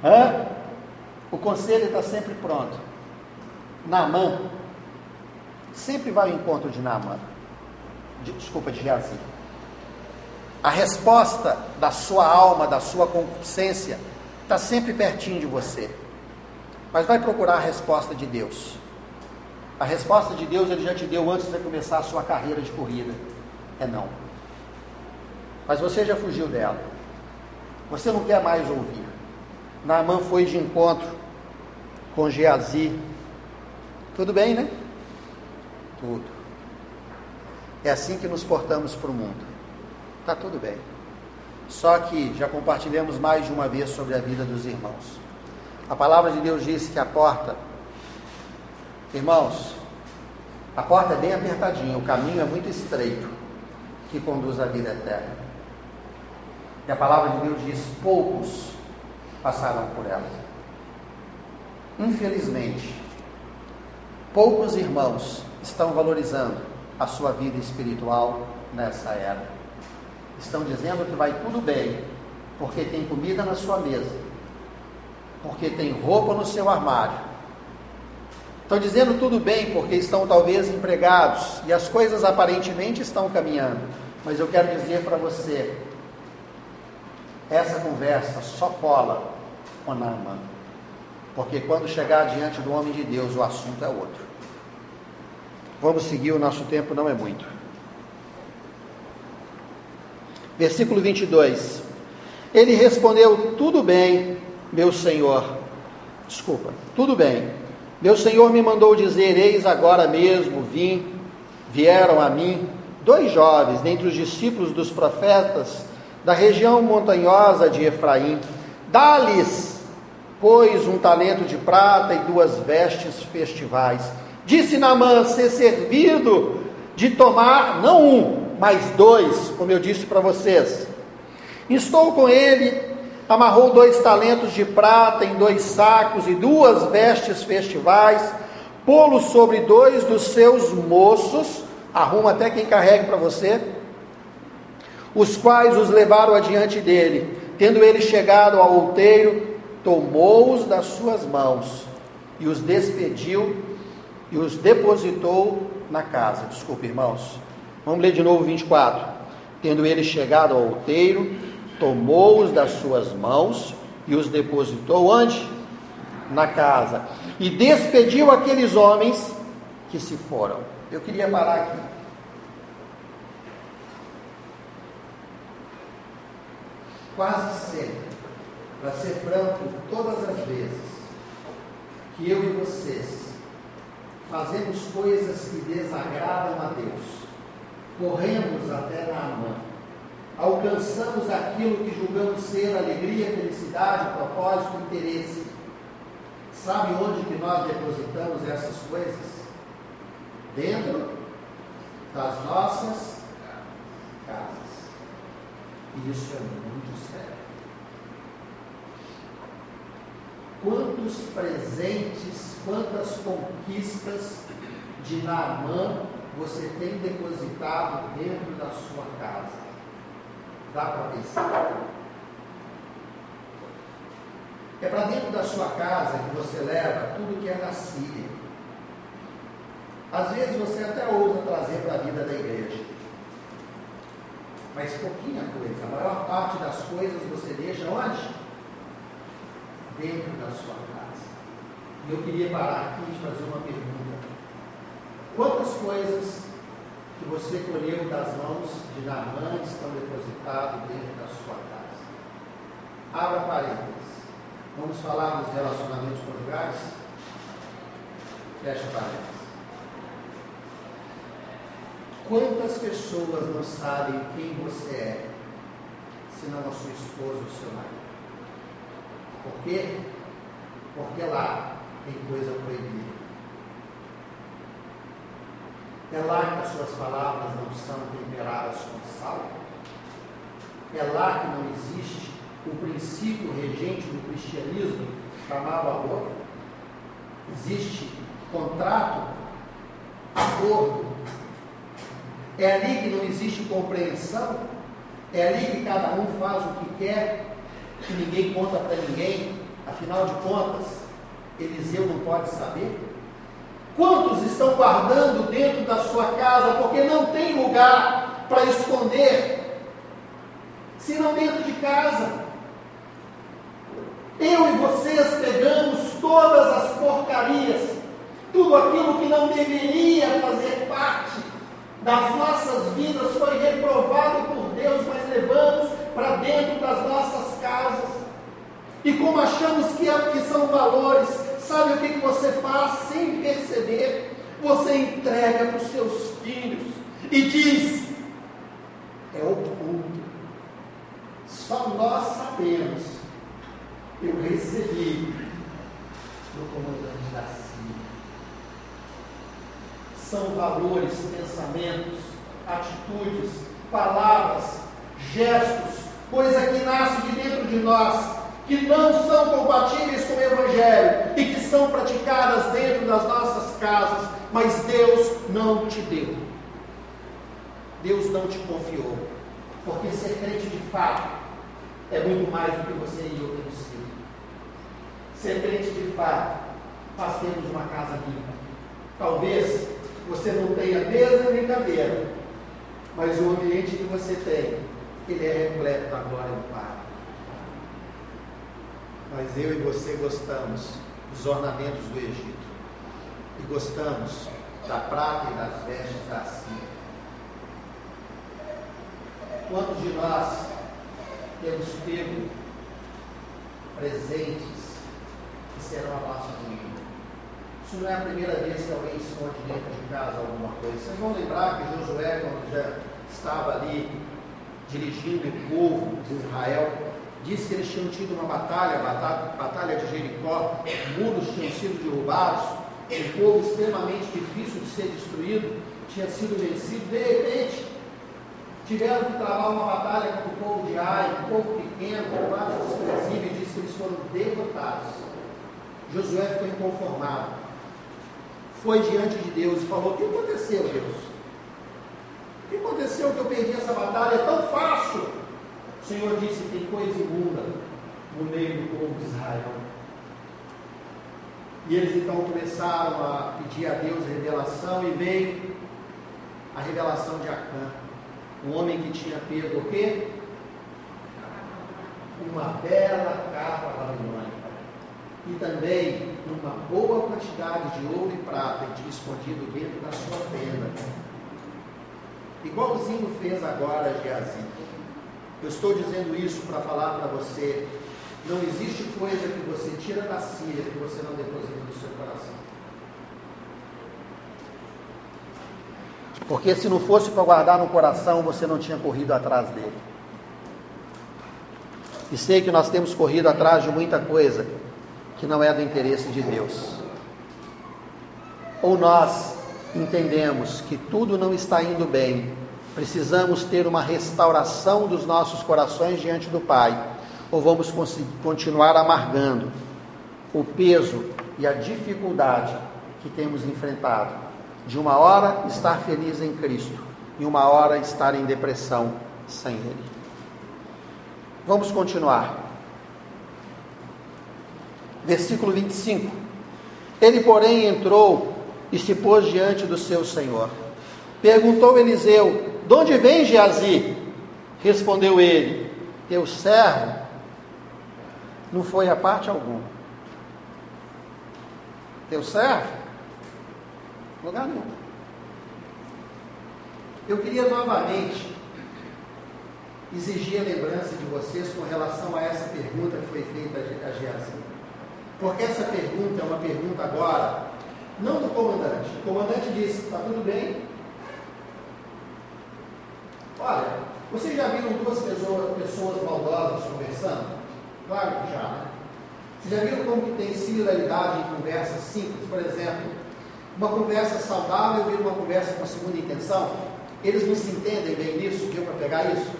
S1: Hã? O conselho está sempre pronto. Naamã sempre vai ao encontro de Naamã. De, desculpa, de Geazi. A resposta da sua alma, da sua concupiscência, está sempre pertinho de você. Mas vai procurar a resposta de Deus. A resposta de Deus ele já te deu antes de começar a sua carreira de corrida. É não. Mas você já fugiu dela. Você não quer mais ouvir. Naamã foi de encontro com Geazi. Tudo bem, né? Tudo. É assim que nos portamos para o mundo. Está tudo bem. Só que já compartilhamos mais de uma vez sobre a vida dos irmãos. A palavra de Deus diz que a porta Irmãos, a porta é bem apertadinha, o caminho é muito estreito que conduz à vida eterna. E a palavra de Deus diz: poucos passarão por ela. Infelizmente, poucos irmãos estão valorizando a sua vida espiritual nessa era. Estão dizendo que vai tudo bem, porque tem comida na sua mesa, porque tem roupa no seu armário, Estão dizendo tudo bem porque estão talvez empregados e as coisas aparentemente estão caminhando. Mas eu quero dizer para você, essa conversa só cola com Naaman. Porque quando chegar diante do homem de Deus, o assunto é outro. Vamos seguir, o nosso tempo não é muito. Versículo 22. Ele respondeu: Tudo bem, meu senhor. Desculpa, tudo bem meu Senhor me mandou dizer: Eis agora mesmo vim, vieram a mim dois jovens dentre os discípulos dos profetas da região montanhosa de Efraim. Dá-lhes, pois, um talento de prata e duas vestes festivais. Disse Namã ser servido de tomar, não um, mas dois, como eu disse para vocês. Estou com ele amarrou dois talentos de prata em dois sacos e duas vestes festivais, pô-los sobre dois dos seus moços, arruma até quem carregue para você, os quais os levaram adiante dele. Tendo ele chegado ao outeiro,
S3: tomou-os das suas mãos e os despediu e os depositou na casa. Desculpe, irmãos. Vamos ler de novo 24. Tendo ele chegado ao outeiro, tomou-os das suas mãos e os depositou onde? Na casa. E despediu aqueles homens que se foram. Eu queria parar aqui.
S1: Quase sempre, para ser franco, todas as vezes que eu e vocês fazemos coisas que desagradam a Deus, corremos até Naamã, alcançamos aquilo que julgamos ser alegria, felicidade, propósito, interesse. Sabe onde que nós depositamos essas coisas? Dentro das nossas. E isso é muito sério. Quantos presentes, quantas conquistas de Naamã você tem depositado dentro da sua casa? Dá para pensar? É para dentro da sua casa que você leva tudo que é da Síria. Às vezes você até ousa trazer para a vida da igreja. Mas pouquinha coisa. A maior parte das coisas você deixa onde? Dentro da sua casa. E eu queria parar aqui e fazer uma pergunta. Quantas coisas que você colheu das mãos de Naamã estão depositadas dentro da sua casa? Abra parênteses. Vamos falar dos relacionamentos conjugais? Fecha parênteses. Quantas pessoas não sabem quem você é, senão a sua esposa ou seu marido? Por quê? Porque lá tem coisa proibida. É lá que as suas palavras não são temperadas com sal. É lá que não existe o princípio regente do cristianismo chamado amor. Existe contrato, acordo. É ali que não existe compreensão. É ali que cada um faz o que quer, que ninguém conta para ninguém. Afinal de contas, Eliseu não pode saber. Quantos estão guardando dentro da sua casa porque não tem lugar para esconder, senão dentro de casa? Eu e vocês pegamos todas as porcarias, tudo aquilo que não deveria das nossas vidas foi reprovado por Deus, mas levamos para dentro das nossas casas. E como achamos que, que são valores, sabe o que, você faz sem perceber? Você entrega para os seus filhos e diz: é oculto. Só nós sabemos eu recebi do comandante da. São valores, pensamentos, atitudes, palavras, gestos, coisa que nasce de dentro de nós, que não são compatíveis com o Evangelho e que são praticadas dentro das nossas casas, mas Deus não te deu. Deus não te confiou. Porque ser crente de fato é muito mais do que você e eu temos sido. Ser crente de fato faz termos uma casa limpa. Talvez você não tenha mesa nem cadeira, mas o ambiente que você tem, ele é repleto da glória do Pai. Mas eu e você gostamos dos ornamentos do Egito. E gostamos da prata e das vestes da Síria. Quantos de nós temos pego presentes que serão a nossa ruína? Isso não é a primeira vez que alguém esconde dentro de casa alguma coisa. Vocês vão lembrar que Josué, quando já estava ali dirigindo o povo de Israel, disse que eles tinham tido uma batalha, batalha, batalha de Jericó, muros tinham sido derrubados, um povo extremamente difícil de ser destruído, tinha sido vencido, de repente tiveram que travar uma batalha contra o povo de Ai, um povo pequeno, com armas desprezível, e disse que eles foram derrotados. Josué ficou inconformado. Foi diante de Deus e falou: O que aconteceu, Deus? O que aconteceu que eu perdi essa batalha? É tão fácil. O Senhor disse: Tem coisa imunda no meio do povo de Israel. E eles então começaram a pedir a Deus revelação e veio a revelação de Acã, um homem que tinha pego o quê? Uma bela capa babilônica. E também uma boa quantidade de ouro e prata e escondido dentro da sua tenda. Igualzinho fez agora Geazi. Eu estou dizendo isso para falar para você não existe coisa que você tira da Síria que você não deposita no seu coração. Porque se não fosse para guardar no coração, você não tinha corrido atrás dele. E sei que nós temos corrido atrás de muita coisa que não é do interesse de Deus. Ou nós entendemos que tudo não está indo bem, precisamos ter uma restauração dos nossos corações diante do Pai ou vamos continuar amargando o peso e a dificuldade que temos enfrentado? De uma hora estar feliz em Cristo e uma hora estar em depressão sem Ele. Vamos continuar. Versículo 25. Ele, porém, entrou e se pôs diante do seu senhor. Perguntou Eliseu: De onde vem Geazi? Respondeu ele: Teu servo não foi a parte alguma. Teu servo? Lugar nenhum. Eu queria novamente exigir a lembrança de vocês com relação a essa pergunta que foi feita a Geazi. Porque essa pergunta é uma pergunta agora, não do comandante. O comandante disse: está tudo bem? Olha, vocês já viram duas pessoas, pessoas maldosas conversando? Claro que já, né? Vocês já viram como que tem similaridade em conversas simples? Por exemplo, uma conversa saudável e uma conversa com segunda intenção? Eles não se entendem bem nisso? Deu para pegar isso?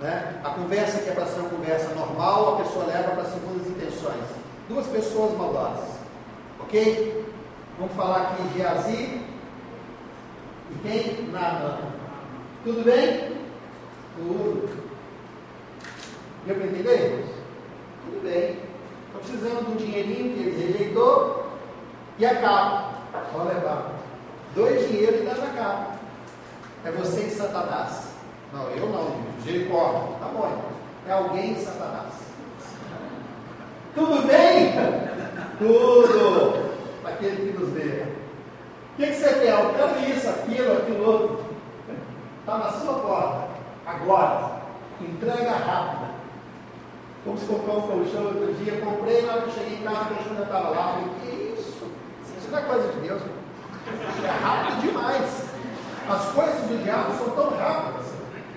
S1: Né? A conversa que é para ser uma conversa normal, a pessoa leva para segundas intenções. Duas pessoas maldosas. Ok? Vamos falar aqui de Geazi e quem? Naaman. Tudo bem? Tudo. Deu para entender? Tudo bem. Estou precisando de um dinheirinho que ele rejeitou e a capa. Pode levar. Dois dinheiros e dá na capa. É você e Satanás. Não, eu não, misericórdia. Tá bom, então. É alguém Satanás. Tudo bem? Tudo. Aquele que nos vê. O que, que você quer? Eu isso, aquilo, aquilo outro. Está na sua porta. Agora. Entrega rápida. Como se comprar um colchão outro dia, comprei, na hora que cheguei em casa, o colchão já estava lá. Falei, que isso? Isso não é coisa de Deus. É rápido demais. As coisas do diabo são tão rápidas.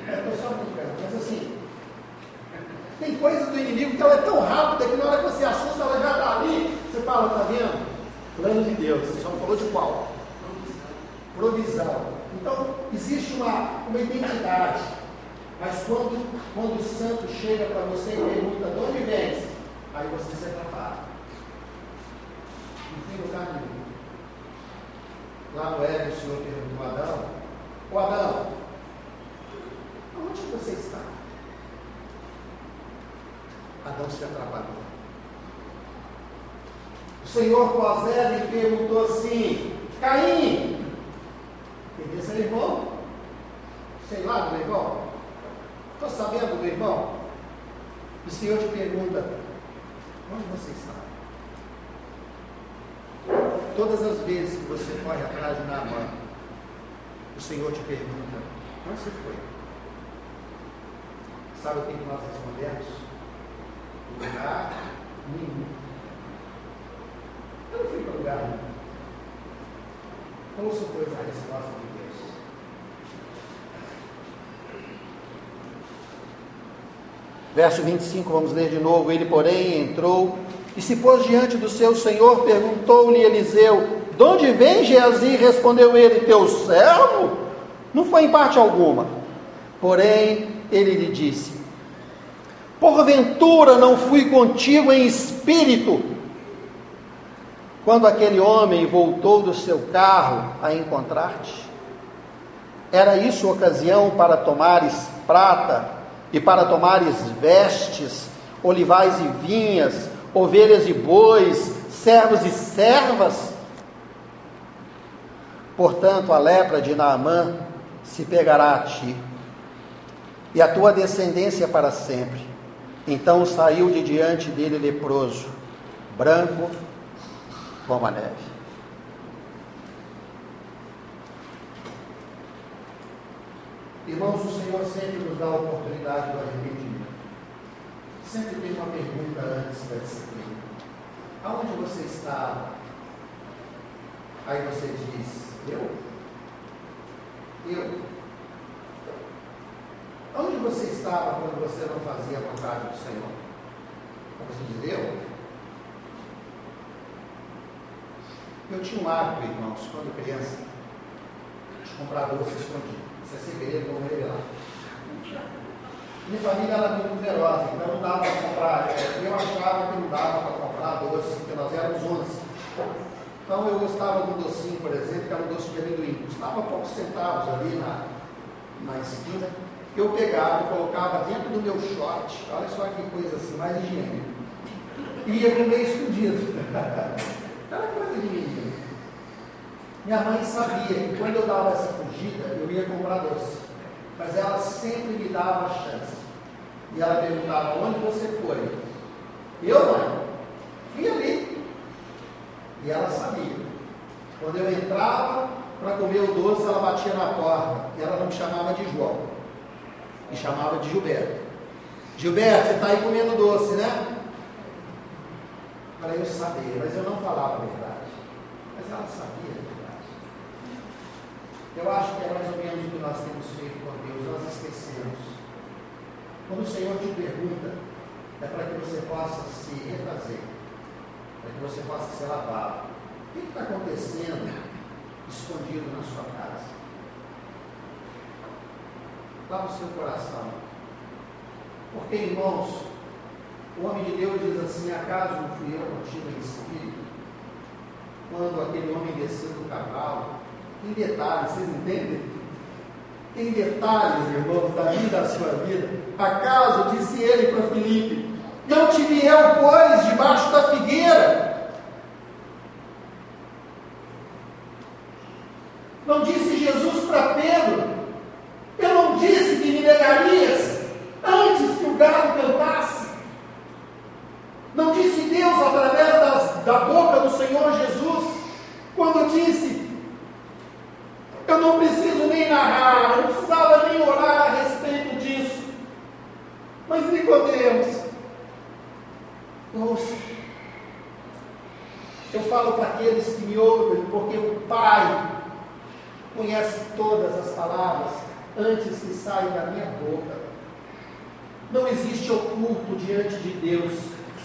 S1: É, só brincando, mas assim, tem coisas do inimigo que ela é tão rápida que na hora que você assusta, ela já está ali. Você fala, está vendo? Plano de Deus. Você não falou de qual? Provisão. Então, existe uma, uma identidade. Mas quando, quando o santo chega para você e pergunta de onde vens, aí você se prepara. Não tem lugar nenhum. Lá no Éden, o Senhor perguntou a Adão: Ô Adão, onde você está? Adão se atrapalhou. O Senhor pós Éden perguntou assim: Caim, entendeu seu irmão? Sei lá, meu irmão. Estou sabendo, meu irmão? O Senhor te pergunta: onde você está? Todas as vezes que você corre atrás de Naaman, o Senhor te pergunta: onde você foi? Sabe o que nós respondemos? Lugar nenhum. Eu não fui para lugar nenhum. Ouça, pois, a resposta de Verso 25, vamos ler de novo. Ele, porém, entrou e se pôs diante do seu senhor, perguntou-lhe Eliseu: De onde vem Geazi? Respondeu ele: Teu servo? Não foi em parte alguma. Porém, ele lhe disse: Porventura não fui contigo em espírito, quando aquele homem voltou do seu carro a encontrar-te? Era isso ocasião para tomares prata e para tomares vestes,
S3: olivais e vinhas, ovelhas e bois, servos e servas. Portanto, a lepra de Naamã se pegará a ti, e a tua descendência para sempre. Então saiu de diante dele leproso, branco como a neve.
S1: Irmãos, o Senhor sempre nos dá a oportunidade do arrependimento. Sempre tem uma pergunta antes da disciplina. Aonde você estava? Aí você diz, eu? Eu? Você estava quando você não fazia a vontade do Senhor? Você diz, eu? Tinha um hábito, irmãos, quando criança, de comprar doce escondido. Isso é segredo, vou revelar. Minha família era muito numerosa, então não dava para comprar. Eu achava que não dava para comprar doce, porque nós éramos 11. Então eu gostava do docinho, por exemplo, que era um doce de amendoim. Custava poucos centavos ali na, na esquina. Eu pegava e colocava dentro do meu short. Olha só que coisa assim, mais higiênica. E ia comer escondido. Era coisa de menino. Minha mãe sabia que quando eu dava essa fugida, eu ia comprar doce. Mas ela sempre me dava a chance. E ela perguntava, onde você foi? Eu, mãe, fui ali. E ela sabia. Quando eu entrava para comer o doce, ela batia na porta. E ela não me chamava de João. Me chamava de Gilberto. Gilberto, você está aí comendo doce, né? Para eu saber, mas eu não falava a verdade. Mas ela sabia a verdade. Eu acho que é mais ou menos o que nós temos feito com Deus, nós esquecemos. Quando o Senhor te pergunta, é para que você possa se refazer, para que você possa ser lavado. O que está acontecendo escondido na sua casa? O seu coração. Porque, irmãos, o homem de Deus diz assim: acaso não fui eu contigo em espírito? Quando aquele homem desceu do cavalo, em detalhes, vocês entendem? Em detalhes, irmãos, da vida da sua vida. Acaso, disse ele para Filipe, não te vi eu, pois, debaixo da figueira? Não disse Jesus para Pedro, eu não disse que me negarias antes que o galo cantasse? Não disse Deus através das, da boca do Senhor Jesus, quando disse: Eu não preciso nem narrar, eu não precisava nem orar a respeito disso. Mas Nicodemos, ouça, eu falo para aqueles que me ouvem, porque o Pai conhece todas as palavras antes que saiam da minha boca. Não existe oculto diante de Deus.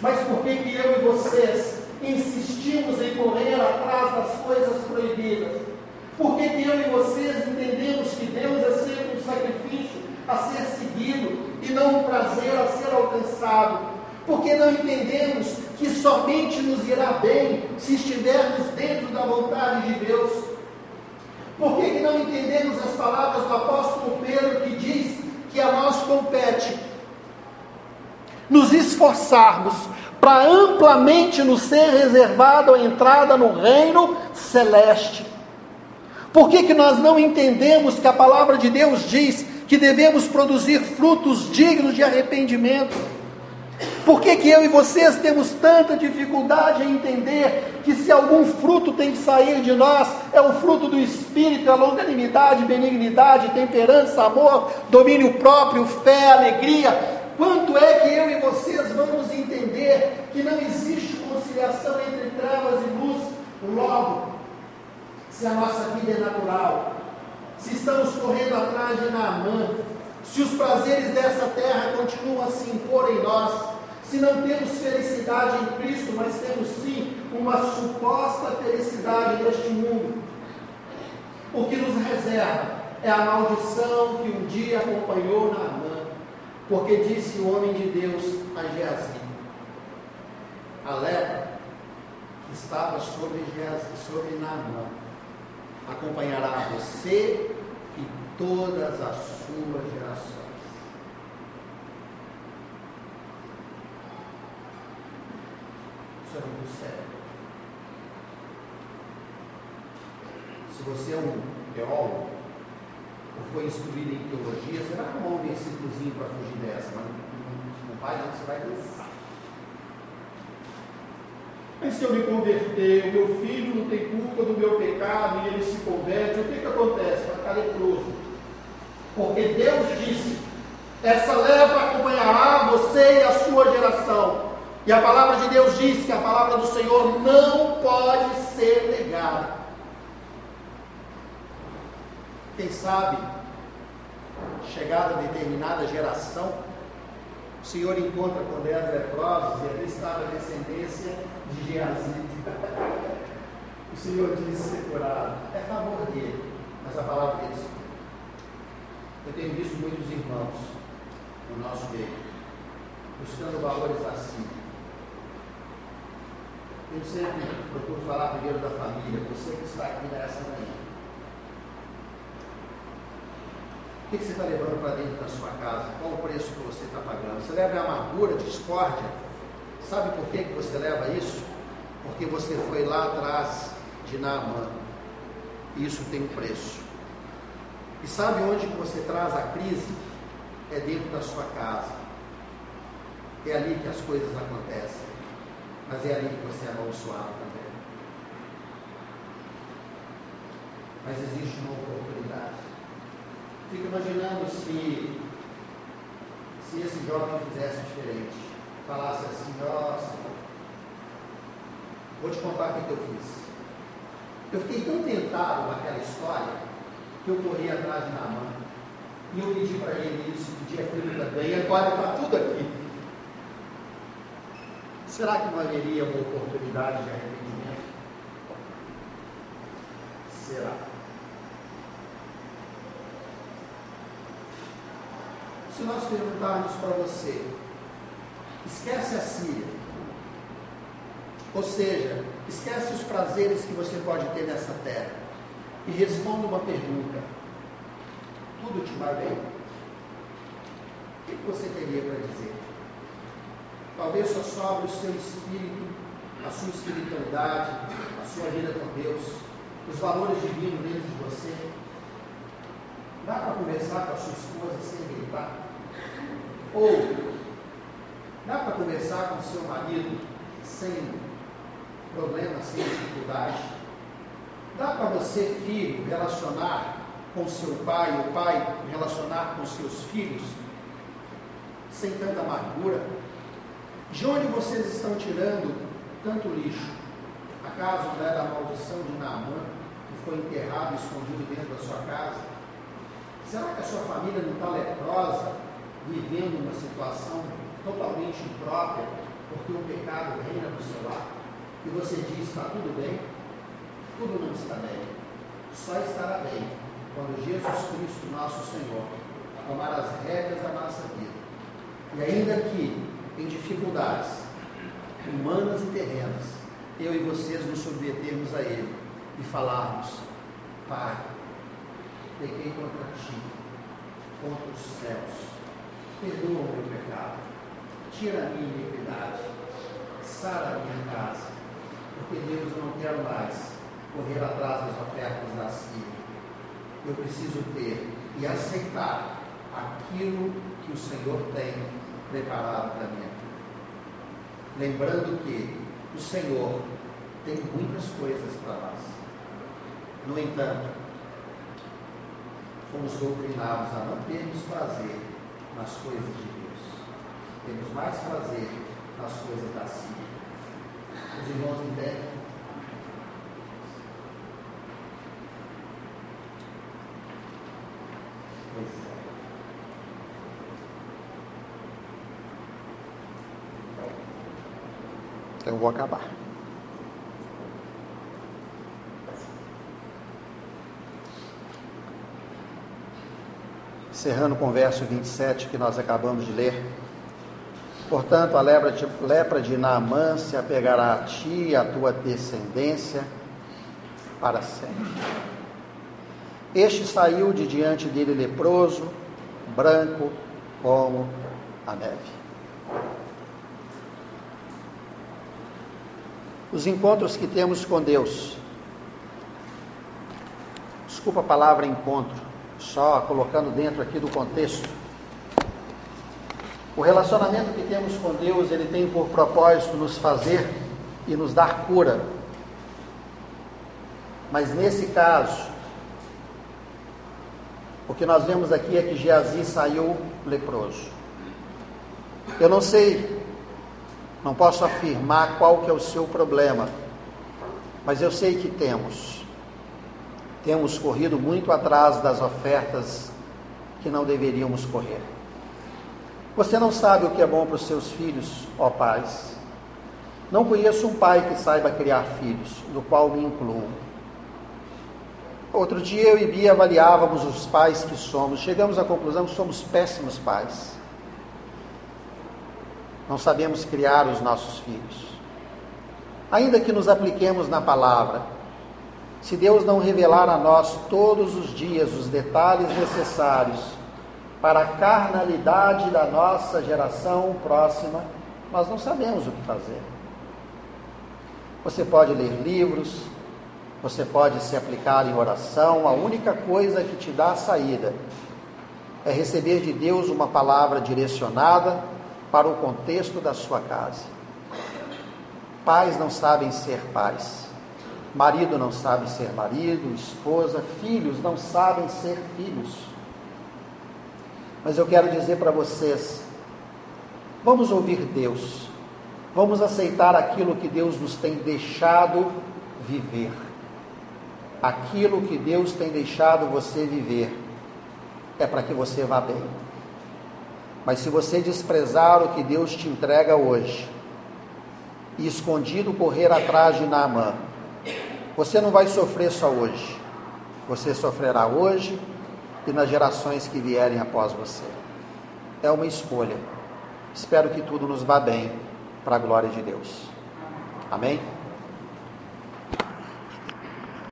S1: Mas por que, que eu e vocês insistimos em correr atrás das coisas proibidas? Por que, que eu e vocês entendemos que Deus é sempre um sacrifício a ser e não um prazer a ser alcançado? Porque não entendemos que somente nos irá bem se estivermos dentro da vontade de Deus? Por que, que não entendemos as palavras do apóstolo Pedro que diz que a nós compete nos esforçarmos para amplamente nos ser reservado a entrada no reino celeste. Por que, que nós não entendemos que a palavra de Deus diz que devemos produzir frutos dignos de arrependimento? Por que, que eu e vocês temos tanta dificuldade em entender que se algum fruto tem que sair de nós, é o fruto do Espírito, a longanimidade, benignidade, temperança, amor, domínio próprio, fé, alegria, Quanto é que eu e vocês vamos entender que não existe conciliação entre trevas e luz? Logo, se a nossa vida é natural, se estamos correndo atrás de Naamã, se os prazeres dessa terra continuam a se impor em nós, se não temos felicidade em Cristo, mas temos sim uma suposta felicidade neste mundo, o que nos reserva é a maldição que um dia acompanhou Naamã. Porque disse o homem de Deus a Geazi, a lepra estava sobre sobre Naamã, acompanhará você e todas as suas gerações.
S4: Isso é muito sério. Se você é um teólogo, ou foi instruído em teologia, você vai arrumar um versículozinho para fugir dessa, mas não vai não, você vai dançar.
S1: Mas se eu me converter, o meu filho não tem culpa do meu pecado e ele se converte, o que, que acontece? Vai ficar leproso. Porque Deus disse: essa leva acompanhará você e a sua geração. E a palavra de Deus diz que a palavra do Senhor não pode ser negada. Quem sabe, chegada a determinada geração, o Senhor encontra com dez leprosos e ali estava a descendência de Geazi. O Senhor disse ser curado. É favor dele, mas a palavra dele Eu tenho visto muitos irmãos no nosso meio, buscando valores assim. Eu sempre procuro falar primeiro da família, você que está aqui nessa manhã. O que você está levando para dentro da sua casa? Qual o preço que você está pagando? Você leva amargura, discórdia? Sabe por que, que você leva isso? Porque você foi lá atrás de Naamã. E isso tem um preço. E sabe onde que você traz a crise? É dentro da sua casa. É ali que as coisas acontecem. Mas é ali que você é amaldiçoado também. Mas existe uma oportunidade. Fico imaginando se, se esse jovem fizesse diferente. Falasse assim, nossa, vou te contar o que, eu fiz. Eu fiquei tão tentado naquela história que eu corri atrás de Naamã. E eu pedi para ele isso, pedi aquilo também, e agora está tudo aqui. Será que não haveria uma oportunidade de arrependimento? Será? Se nós perguntarmos para você, esquece a Síria, ou seja, esquece os prazeres que você pode ter nessa terra, e responda uma pergunta: tudo te vai bem? O que você teria para dizer? Talvez só sobre o seu espírito, a sua espiritualidade, a sua vida com Deus, os valores divinos dentro de você. Dá para conversar com a sua esposa sem gritar? Ou dá para conversar com seu marido sem problema, sem dificuldade? Dá para você, filho, relacionar com seu pai, o pai relacionar com seus filhos sem tanta amargura? De onde vocês estão tirando tanto lixo? Acaso não é da maldição de Naamã, que foi enterrado escondido dentro da sua casa? Será que a sua família não está leprosa vivendo uma situação totalmente imprópria, porque o pecado reina no seu lar, e você diz: está tudo bem? Tudo não está bem. Só estará bem quando Jesus Cristo, nosso Senhor, tomar as regras da nossa vida. E ainda que em dificuldades humanas e terrenas, eu e vocês nos submetermos a Ele e falarmos: Pai, pequei contra ti, contra os céus perdoa o meu pecado, tira a minha iniquidade, sara a minha casa, porque Deus eu não quero mais correr atrás das ofertas da Síria. Eu preciso ter e aceitar aquilo que o Senhor tem preparado para mim. Lembrando que o Senhor tem muitas coisas para nós. No entanto, fomos doutrinados a não termos prazer nas coisas de Deus. Temos mais prazer nas coisas da Síria. Os irmãos entendem? Pois é. Então eu vou acabar. Encerrando com o verso 27 que nós acabamos de ler. Portanto, a lepra de, lepra de Naamã se apegará a ti e à tua descendência para sempre. Este saiu de diante dele leproso, branco como a neve. os encontros que temos com Deus. Desculpa a palavra encontro, só colocando dentro aqui do contexto. O relacionamento que temos com Deus, ele tem por propósito nos fazer e nos dar cura. Mas nesse caso, o que nós vemos aqui é que Geazi saiu leproso. Eu não sei, não posso afirmar qual que é o seu problema, mas eu sei que temos. Temos corrido muito atrás das ofertas que não deveríamos correr. Você não sabe o que é bom para os seus filhos, ó pais. Não conheço um pai que saiba criar filhos, do qual me incluo. Outro dia eu e Bia avaliávamos os pais que somos, chegamos à conclusão que somos péssimos pais. Não sabemos criar os nossos filhos. Ainda que nos apliquemos na palavra, se Deus não revelar a nós todos os dias os detalhes necessários para a carnalidade da nossa geração próxima, nós não sabemos o que fazer. Você pode ler livros, você pode se aplicar em oração, a única coisa que te dá saída é receber de Deus uma palavra direcionada para o contexto da sua casa. Pais não sabem ser pais, marido não sabe ser marido, esposa, filhos não sabem ser filhos. Mas eu quero dizer para vocês: vamos ouvir Deus, vamos aceitar aquilo que Deus nos tem deixado viver aquilo que Deus tem deixado você viver é para que você vá bem. Mas se você desprezar o que Deus te entrega hoje e escondido correr atrás de Naamã, você não vai sofrer só hoje. Você sofrerá hoje e nas gerações que vierem após você. É uma escolha. Espero que tudo nos vá bem para a glória de Deus. Amém?